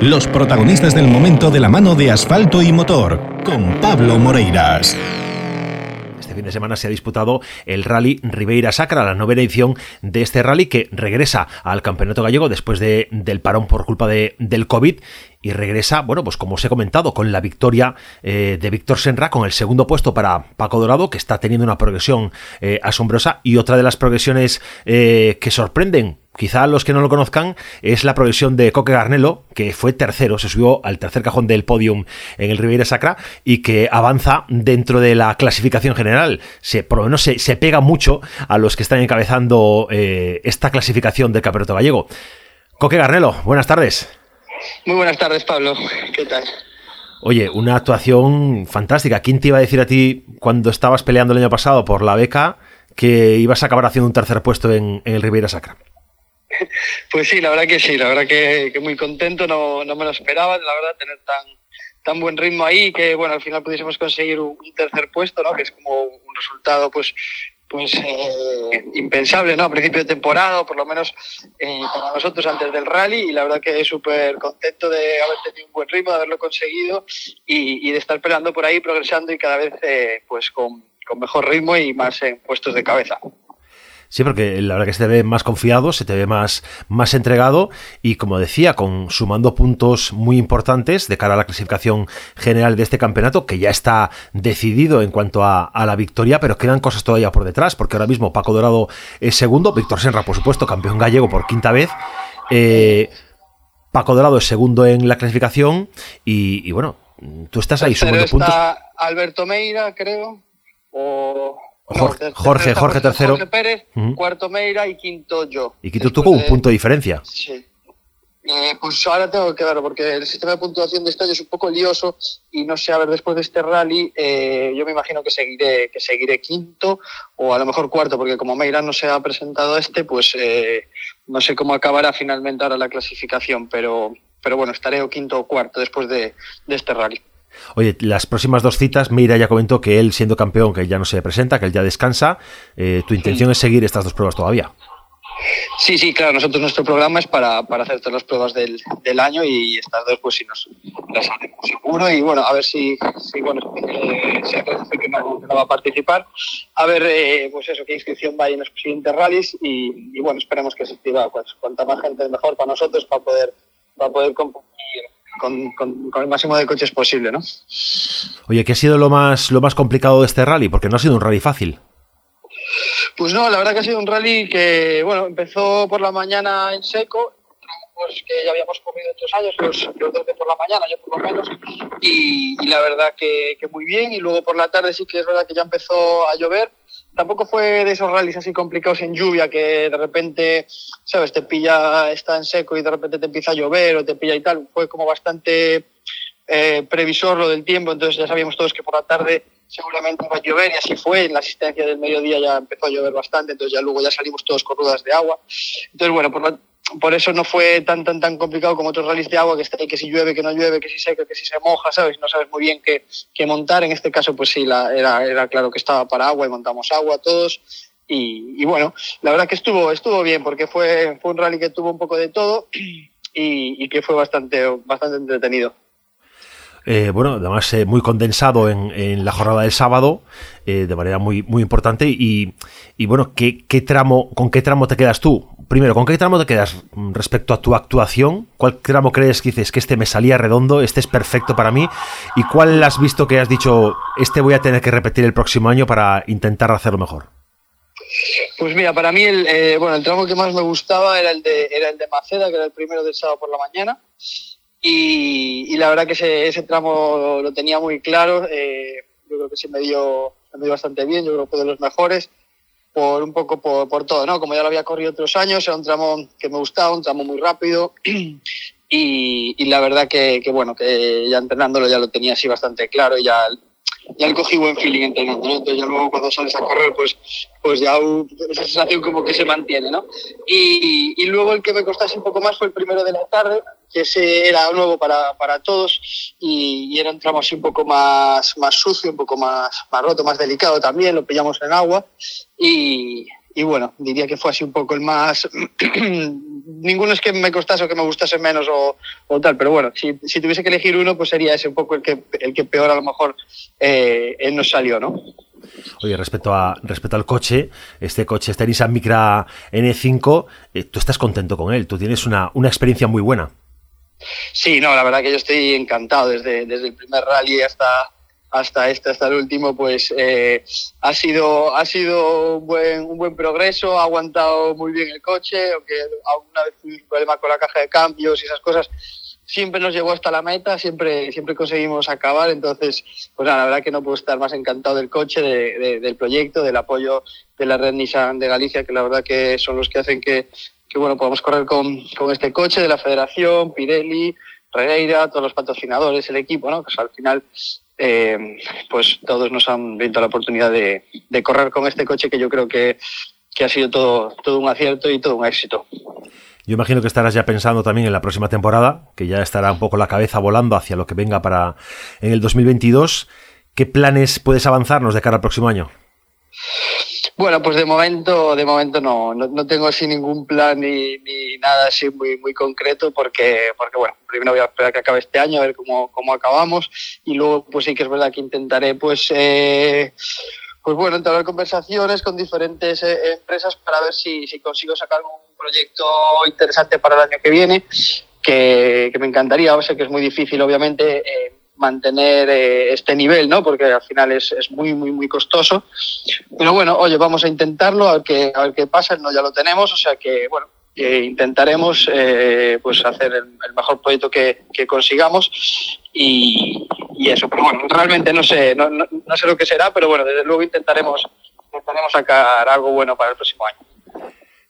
Los protagonistas del momento de la mano de asfalto y motor, con Pablo Moreiras. Este fin de semana se ha disputado el Rally Ribeira Sacra, la novena edición de este rally que regresa al Campeonato Gallego después de, del parón por culpa de, del COVID y regresa, bueno, pues como os he comentado, con la victoria eh, de Víctor Senra, con el segundo puesto para Paco Dorado, que está teniendo una progresión eh, asombrosa y otra de las progresiones eh, que sorprenden quizá los que no lo conozcan, es la progresión de Coque Garnelo, que fue tercero, se subió al tercer cajón del podium en el Ribeira Sacra y que avanza dentro de la clasificación general. Se, por lo menos se, pega mucho a los que están encabezando esta clasificación del Campeonato Gallego. Coque Garnelo, buenas tardes. Muy buenas tardes, Pablo. ¿Qué tal? Oye, una actuación fantástica. ¿Quién te iba a decir a ti cuando estabas peleando el año pasado por la beca que ibas a acabar haciendo un tercer puesto en, el Ribeira Sacra? Pues sí, la verdad que sí, la verdad que, muy contento, no, me lo esperaba, la verdad, tener tan, tan buen ritmo ahí que bueno al final pudiésemos conseguir un, tercer puesto no que es como un resultado pues pues eh, impensable, ¿no? A principio de temporada, por lo menos eh, para nosotros antes del rally, y la verdad que súper contento de haber tenido un buen ritmo, de haberlo conseguido y, de estar peleando por ahí, progresando y cada vez eh, pues con, con mejor ritmo y más en puestos de cabeza. Sí, porque la verdad que se te ve más confiado, se te ve más, más entregado y como decía, con sumando puntos muy importantes de cara a la clasificación general de este campeonato, que ya está decidido en cuanto a, la victoria, pero quedan cosas todavía por detrás, porque ahora mismo Paco Dorado es segundo, Víctor Senra, por supuesto, campeón gallego por quinta vez. Eh, Paco Dorado es segundo en la clasificación y, bueno, tú estás ahí sumando puntos. Alberto Meira, creo, o Jorge, Jorge, Jorge tercero. Jorge Pérez, cuarto Meira y quinto yo. Y quinto tú con un punto de diferencia. Sí. Eh, pues ahora tengo que ver, porque el sistema de puntuación de este año es un poco lioso y no sé, a ver, después de este rally, eh, yo me imagino que seguiré, que seguiré quinto o a lo mejor cuarto, porque como Meira no se ha presentado este, pues eh, no sé cómo acabará finalmente ahora la clasificación, pero, pero bueno, estaré o quinto o cuarto después de, de este rally. Oye, las próximas dos citas, Mira ya comentó que él, siendo campeón, que ya no se presenta, que él ya descansa. Eh, ¿Tu intención es seguir estas dos pruebas todavía? Sí, sí, claro. Nosotros nuestro programa es para, hacer todas las pruebas del, año y estas dos, pues si nos las hacemos seguro. Y bueno, a ver si, si bueno, eh, que, no, va a participar. A ver, eh, pues eso, qué inscripción va en los siguientes rallies. Y, bueno, esperemos que se activa pues, cuanta más gente mejor para nosotros para poder, para poder competir con, el máximo de coches posible, ¿no? Oye, ¿qué ha sido lo más, lo más complicado de este rally? Porque no ha sido un rally fácil. Pues no, la verdad que ha sido un rally que, bueno, empezó por la mañana en seco, pues que ya habíamos comido otros años, los, los dos de por la mañana, yo por lo menos, y, la verdad que, que, muy bien, y luego por la tarde sí que es verdad que ya empezó a llover, tampoco fue de esos rallies así complicados en lluvia que de repente, sabes, te pilla, está en seco y de repente te empieza a llover o te pilla y tal. Fue como bastante eh, previsor lo del tiempo, entonces ya sabíamos todos que por la tarde seguramente iba a llover y así fue. En la asistencia del mediodía ya empezó a llover bastante, entonces ya luego ya salimos todos con ruedas de agua. Entonces, bueno, por la, por eso no fue tan tan tan complicado como otros rallies de agua que está ahí que si llueve, que no llueve, que si seca, que si se moja, ¿sabes? No sabes muy bien qué, qué montar. En este caso, pues sí, la, era, era claro que estaba para agua y montamos agua todos. Y, y, bueno, la verdad que estuvo, estuvo bien porque fue, fue un rally que tuvo un poco de todo y, y que fue bastante, bastante entretenido. Eh, bueno, además eh, muy condensado en, la jornada del sábado, eh, de manera muy, muy importante. Y, bueno, ¿qué, tramo, ¿con qué tramo te quedas tú? Primero, ¿con qué tramo te quedas respecto a tu actuación? ¿Cuál tramo crees que dices que este me salía redondo, este es perfecto para mí? ¿Y cuál has visto que has dicho, este voy a tener que repetir el próximo año para intentar hacerlo mejor? Pues mira, para mí el, bueno, el tramo que más me gustaba era el, de, era el de Maceda, que era el primero del sábado por la mañana. Y, la verdad que ese, tramo lo tenía muy claro. Eh, yo creo que se me, dio, me dio bastante bien, yo creo que fue de los mejores, por un poco por, por, todo, ¿no? Como ya lo había corrido otros años, era un tramo que me gustaba, un tramo muy rápido. Y, y la verdad que, que, bueno, que ya entrenándolo ya lo tenía así bastante claro y ya ya le cogí buen feeling entrenando, ¿no? Entonces ya luego cuando sales a correr, pues, pues ya esa sensación como que se mantiene, ¿no? Y, y, luego el que me costase un poco más fue el primero de la tarde, que ese era nuevo para, para todos y, y, era un tramo así un poco más, más sucio, un poco más, más roto, más delicado también, lo pillamos en agua y, y bueno, diría que fue así un poco el más... Ninguno es que me costase o que me gustase menos o, o tal, pero bueno, si, si, tuviese que elegir uno, pues sería ese un poco el que, el que peor a lo mejor eh, nos salió, ¿no? Oye, respecto, a, respecto al coche, este coche, este Nissan Micra N5, eh, tú estás contento con él, tú tienes una, una experiencia muy buena. Sí, no, la verdad que yo estoy encantado desde, desde el primer rally hasta, hasta este, hasta el último, pues eh, ha sido, ha sido un buen, un buen progreso, ha aguantado muy bien el coche, aunque alguna vez tuve un problema con la caja de cambios y esas cosas, siempre nos llegó hasta la meta, siempre, siempre conseguimos acabar, entonces, pues la verdad que no puedo estar más encantado del coche, de, del proyecto, del apoyo de la red Nissan de Galicia, que la verdad que son los que hacen que, que bueno, podamos correr con, con este coche de la federación, Pirelli, Regueira, todos los patrocinadores, el equipo, ¿no? Pues al final eh, pues todos nos han visto la oportunidad de, de, correr con este coche que yo creo que, que, ha sido todo, todo un acierto y todo un éxito. Yo imagino que estarás ya pensando también en la próxima temporada, que ya estará un poco la cabeza volando hacia lo que venga para en el 2022. ¿Qué planes puedes avanzarnos de cara al próximo año? Bueno, pues de momento, de momento no, no, no tengo así ningún plan ni, ni, nada así muy, muy concreto porque, porque, bueno, primero voy a esperar que acabe este año, a ver cómo, cómo acabamos y luego pues sí que es verdad que intentaré pues, eh, pues bueno, entrar conversaciones con diferentes eh, empresas para ver si, si consigo sacar un proyecto interesante para el año que viene, que, que me encantaría, o sea que es muy difícil obviamente. Eh, mantener eh, este nivel, ¿no? Porque al final es, es, muy, muy, muy costoso. Pero bueno, oye, vamos a intentarlo, a ver qué, a ver qué pasa, no ya lo tenemos, o sea que, bueno, eh, intentaremos eh, pues hacer el, mejor proyecto que, que consigamos y, y, eso, pero bueno, realmente no sé, no, no, no, sé lo que será, pero bueno, desde luego intentaremos, intentaremos sacar algo bueno para el próximo año.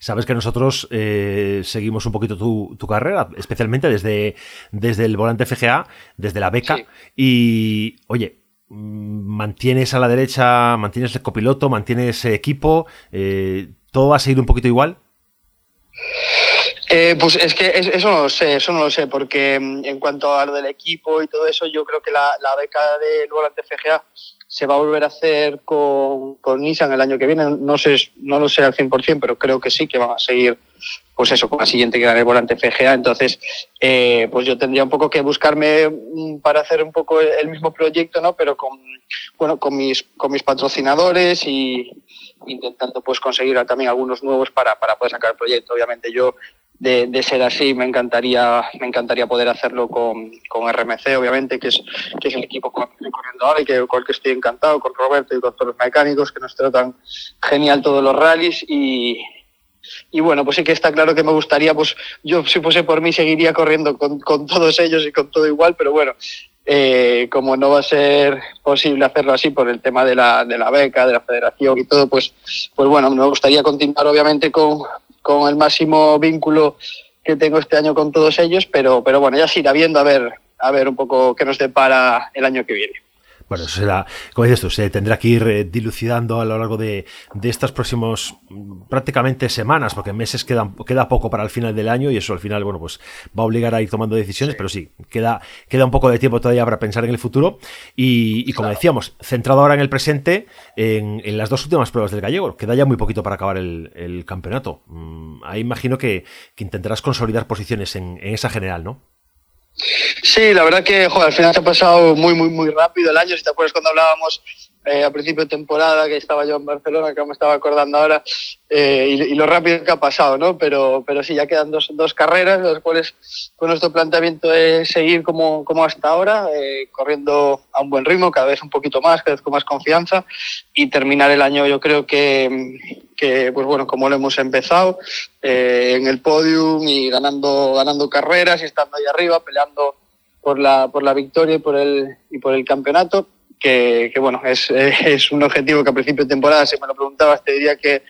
Sabes que nosotros eh, seguimos un poquito tu, tu, carrera, especialmente desde, desde el volante FGA, desde la beca. Sí. Y, oye, mantienes a la derecha, mantienes el copiloto, mantienes equipo, eh, ¿todo va a seguir un poquito igual? Eh, pues es que eso no lo sé, eso no lo sé, porque mm, en cuanto a lo del equipo y todo eso, yo creo que la, la beca del volante FGA se va a volver a hacer con, con Nissan el año que viene. No sé, no lo sé al 100%, pero creo que sí, que van a seguir, pues eso, con la siguiente que volante FGA. Entonces, eh, pues yo tendría un poco que buscarme para hacer un poco el mismo proyecto, ¿no? Pero con, bueno, con mis, con mis patrocinadores y intentando pues conseguir también algunos nuevos para, para poder sacar el proyecto. Obviamente yo de, ser así, me encantaría, me encantaría poder hacerlo con, con RMC, obviamente, que es, que es el equipo con el que estoy corriendo ahora y que, con el que estoy encantado, con Roberto y con todos los mecánicos que nos tratan genial todos los rallies y, y bueno, pues sí que está claro que me gustaría, pues yo si fuese por mí seguiría corriendo con, con todos ellos y con todo igual, pero bueno, eh, como no va a ser posible hacerlo así por el tema de la, de la beca, de la federación y todo, pues, pues bueno, me gustaría continuar obviamente con, con el máximo vínculo que tengo este año con todos ellos, pero, pero bueno, ya se irá viendo a ver, a ver un poco qué nos depara el año que viene. Bueno, eso será, como dices tú, se tendrá que ir eh, dilucidando a lo largo de, de estas próximas mm, prácticamente semanas, porque meses quedan, queda poco para el final del año y eso al final, bueno, pues va a obligar a ir tomando decisiones, sí. pero sí, queda, queda un poco de tiempo todavía para pensar en el futuro y, y como claro. decíamos, centrado ahora en el presente, en, en, las dos últimas pruebas del gallego, queda ya muy poquito para acabar el, el campeonato. Mm, ahí imagino que, que, intentarás consolidar posiciones en, en esa general, ¿no? Sí, la verdad que al final se ha pasado muy, muy, muy rápido el año. Si te acuerdas cuando hablábamos eh, a principio de temporada, que estaba yo en Barcelona, que me estaba acordando ahora, eh, y, y, lo rápido que ha pasado, ¿no? Pero, pero sí, ya quedan dos, dos carreras, las cuales con nuestro planteamiento es seguir como, como hasta ahora, eh, corriendo a un buen ritmo, cada vez un poquito más, cada vez con más confianza, y terminar el año yo creo que, que pues bueno, como lo hemos empezado, eh, en el podium y ganando, ganando carreras y estando ahí arriba, peleando por la, por la victoria y por el, y por el campeonato que, que bueno, es, es, un objetivo que a principio de temporada, si me lo preguntabas, te diría que,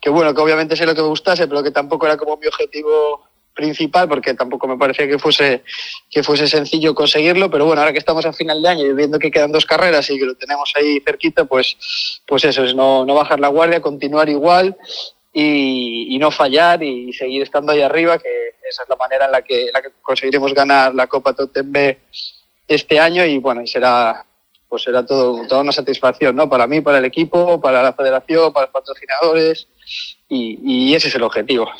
que bueno, que obviamente sé lo que me gustase, pero que tampoco era como mi objetivo principal, porque tampoco me parecía que fuese, que fuese sencillo conseguirlo, pero bueno, ahora que estamos a final de año y viendo que quedan dos carreras y que lo tenemos ahí cerquita, pues, pues eso es no, no bajar la guardia, continuar igual y, y, no fallar y seguir estando ahí arriba, que esa es la manera en la que, en la que conseguiremos ganar la Copa Totem B este año y bueno, y será pues era todo, toda una satisfacción, ¿no? Para mí, para el equipo, para la federación, para los patrocinadores y ese es el objetivo.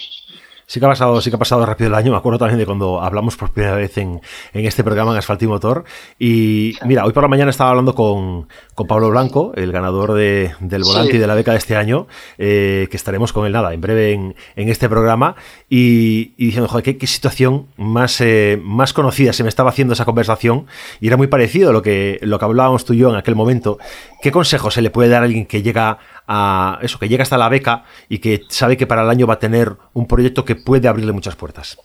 Sí que ha pasado, sí que ha pasado rápido el año. Me acuerdo también de cuando hablamos por primera vez en, en este programa en Asfalto y Motor. Y mira, hoy por la mañana estaba hablando con, con Pablo Blanco, el ganador de, del volante sí. y de la beca de este año, eh, que estaremos con él nada, en breve en, en este programa. Y, y diciendo, joder, qué, qué situación más, eh, más conocida se me estaba haciendo esa conversación. Y era muy parecido a lo que, lo que hablábamos tú y yo en aquel momento. ¿Qué consejo se le puede dar a alguien que llega a eso, que llega hasta la beca y que sabe que para el año va a tener un proyecto que puede abrirle muchas puertas?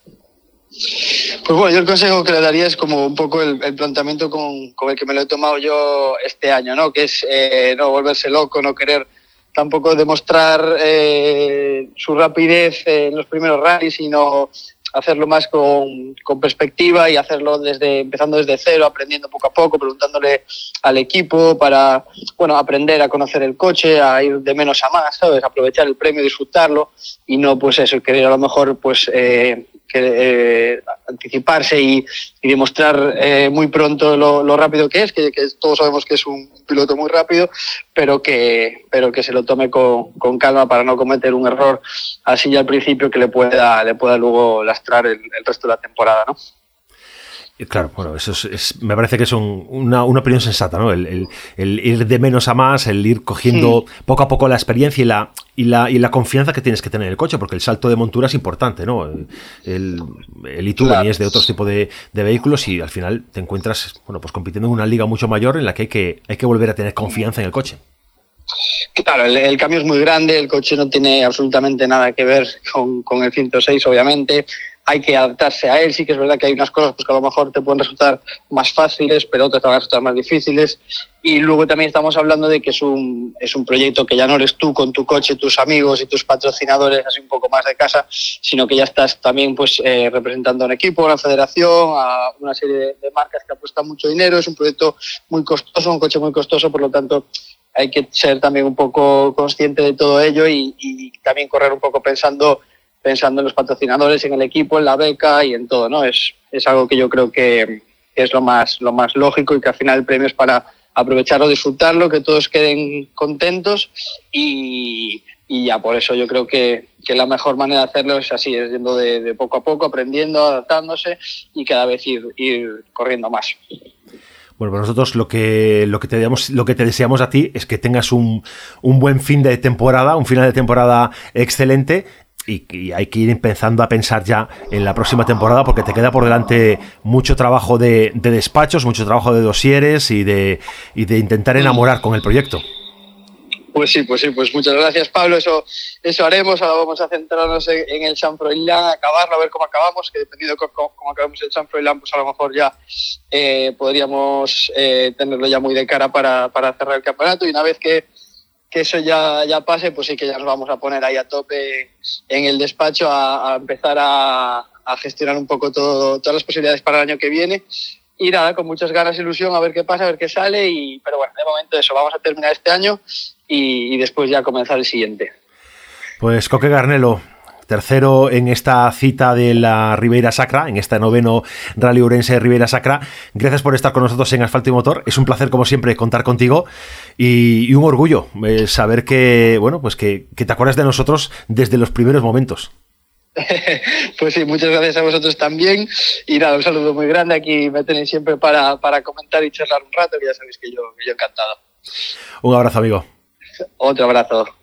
Pues bueno, yo el consejo que le daría es como un poco el, planteamiento con, con, el que me lo he tomado yo este año, ¿no? Que es eh, no volverse loco, no querer tampoco demostrar eh, su rapidez en los primeros rallies, sino hacerlo más con, con, perspectiva y hacerlo desde empezando desde cero, aprendiendo poco a poco, preguntándole al equipo para bueno aprender a conocer el coche, a ir de menos a más, ¿sabes? aprovechar el premio, disfrutarlo y no pues eso, querer a lo mejor pues eh, que, eh, anticiparse y, demostrar eh, muy pronto lo, lo, rápido que es, que, que, todos sabemos que es un piloto muy rápido, pero que, pero que se lo tome con, con calma para no cometer un error así ya al principio que le pueda, le pueda luego lastrar el, el resto de la temporada, ¿no? Claro, bueno, eso es, es, me parece que es un, una, una, opinión sensata, ¿no? El, el, el, ir de menos a más, el ir cogiendo sí. poco a poco la experiencia y la, y la, y la confianza que tienes que tener en el coche, porque el salto de montura es importante, ¿no? El, el claro. es de otro tipo de, de, vehículos y al final te encuentras, bueno, pues compitiendo en una liga mucho mayor en la que hay que, hay que volver a tener confianza en el coche. Claro, el, el, cambio es muy grande, el coche no tiene absolutamente nada que ver con, con el 106, obviamente hay que adaptarse a él. Sí que es verdad que hay unas cosas pues, que a lo mejor te pueden resultar más fáciles, pero otras te van a resultar más difíciles. Y luego también estamos hablando de que es un, es proyecto que ya no eres tú con tu coche, tus amigos y tus patrocinadores, así un poco más de casa, sino que ya estás también pues, eh, representando a un equipo, a una federación, a una serie de, marcas que apuestan mucho dinero. Es un proyecto muy costoso, un coche muy costoso, por lo tanto hay que ser también un poco consciente de todo ello y también correr un poco pensando pensando en los patrocinadores, en el equipo, en la beca y en todo, ¿no? Es, es algo que yo creo que, es lo más, lo más lógico y que al final el premio es para aprovecharlo, disfrutarlo, que todos queden contentos y, y ya por eso yo creo que, que, la mejor manera de hacerlo es así, es yendo de, de poco a poco, aprendiendo, adaptándose y cada vez ir, ir corriendo más. Bueno, pues nosotros lo que, lo que, te, lo que te deseamos a ti es que tengas un, un buen fin de temporada, un final de temporada excelente y, y, hay que ir empezando a pensar ya en la próxima temporada porque te queda por delante mucho trabajo de, de despachos, mucho trabajo de dosieres y de, y de intentar enamorar con el proyecto. Pues sí, pues sí, pues muchas gracias Pablo, eso, eso haremos, ahora vamos a centrarnos en, el San Froilán, acabarlo, a ver cómo acabamos, que dependiendo de cómo, cómo acabemos el San Froilán, pues a lo mejor ya eh, podríamos eh, tenerlo ya muy de cara para, para cerrar el campeonato. Y una vez que, que eso ya, ya pase, pues sí que ya nos vamos a poner ahí a tope en el despacho a, empezar a, gestionar un poco todo, todas las posibilidades para el año que viene. Y nada, con muchas ganas, ilusión, a ver qué pasa, a ver qué sale. Y, pero bueno, de momento eso, vamos a terminar este año y, y después ya comenzar el siguiente. Pues Coque Garnelo, tercero en esta cita de la Ribeira Sacra, en esta noveno Rally Urense de Ribeira Sacra. Gracias por estar con nosotros en Asfalto y Motor. Es un placer, como siempre, contar contigo y, y un orgullo eh, saber que, bueno, pues que, que, te acuerdas de nosotros desde los primeros momentos. pues sí, muchas gracias a vosotros también. Y nada, un saludo muy grande. Aquí me tenéis siempre para, para comentar y charlar un rato, que ya sabéis que yo, que yo encantado. Un abrazo, amigo. Otro abrazo.